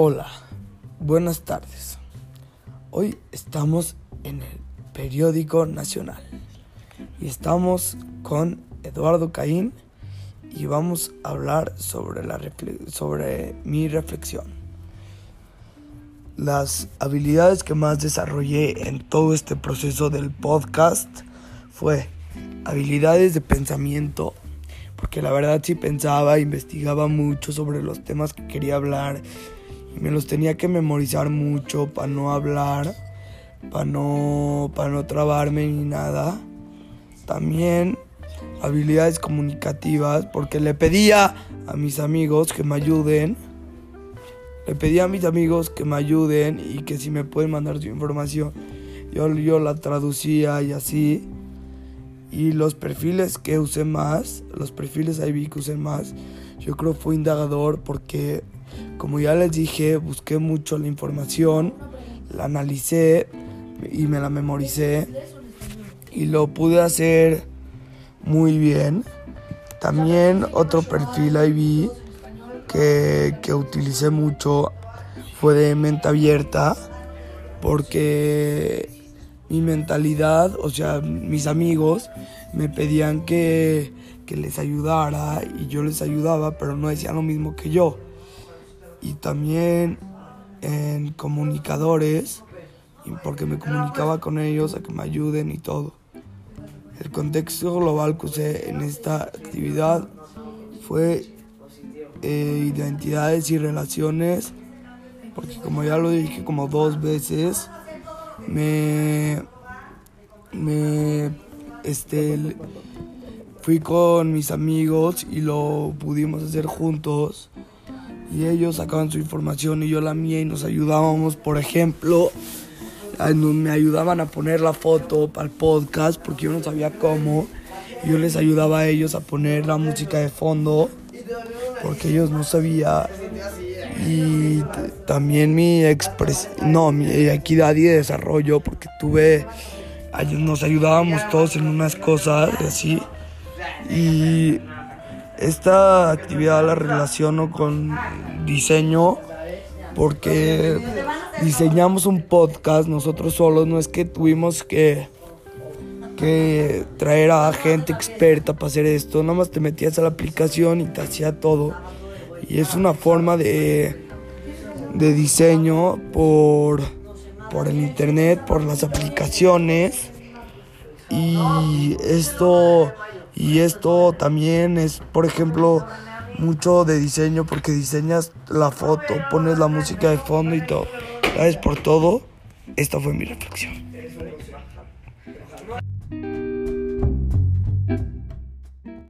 Hola, buenas tardes. Hoy estamos en el periódico nacional y estamos con Eduardo Caín y vamos a hablar sobre, la sobre mi reflexión. Las habilidades que más desarrollé en todo este proceso del podcast fue habilidades de pensamiento, porque la verdad sí pensaba, investigaba mucho sobre los temas que quería hablar me los tenía que memorizar mucho para no hablar, para no, para no trabarme ni nada. También habilidades comunicativas, porque le pedía a mis amigos que me ayuden. Le pedía a mis amigos que me ayuden y que si me pueden mandar su información, yo, yo la traducía y así. Y los perfiles que usé más, los perfiles vi que usé más, yo creo fue indagador porque, como ya les dije, busqué mucho la información, la analicé y me la memoricé y lo pude hacer muy bien. También otro perfil vi que, que utilicé mucho fue de mente abierta porque mi mentalidad, o sea, mis amigos me pedían que, que, les ayudara y yo les ayudaba, pero no decían lo mismo que yo. Y también en comunicadores, porque me comunicaba con ellos a que me ayuden y todo. El contexto global que usé en esta actividad fue eh, identidades y relaciones, porque como ya lo dije como dos veces, me, me, este, fui con mis amigos y lo pudimos hacer juntos. Y ellos sacaban su información y yo la mía y nos ayudábamos, por ejemplo, me ayudaban a poner la foto para el podcast porque yo no sabía cómo. Yo les ayudaba a ellos a poner la música de fondo porque ellos no sabían y también mi expres no mi equidad y desarrollo porque tuve nos ayudábamos todos en unas cosas así. Y esta actividad la relaciono con diseño porque diseñamos un podcast nosotros solos. No es que tuvimos que que traer a gente experta para hacer esto. Nada más te metías a la aplicación y te hacía todo. Y es una forma de, de diseño por, por el internet, por las aplicaciones. Y esto, y esto también es, por ejemplo, mucho de diseño porque diseñas la foto, pones la música de fondo y todo. ¿Sabes? Por todo, esta fue mi reflexión.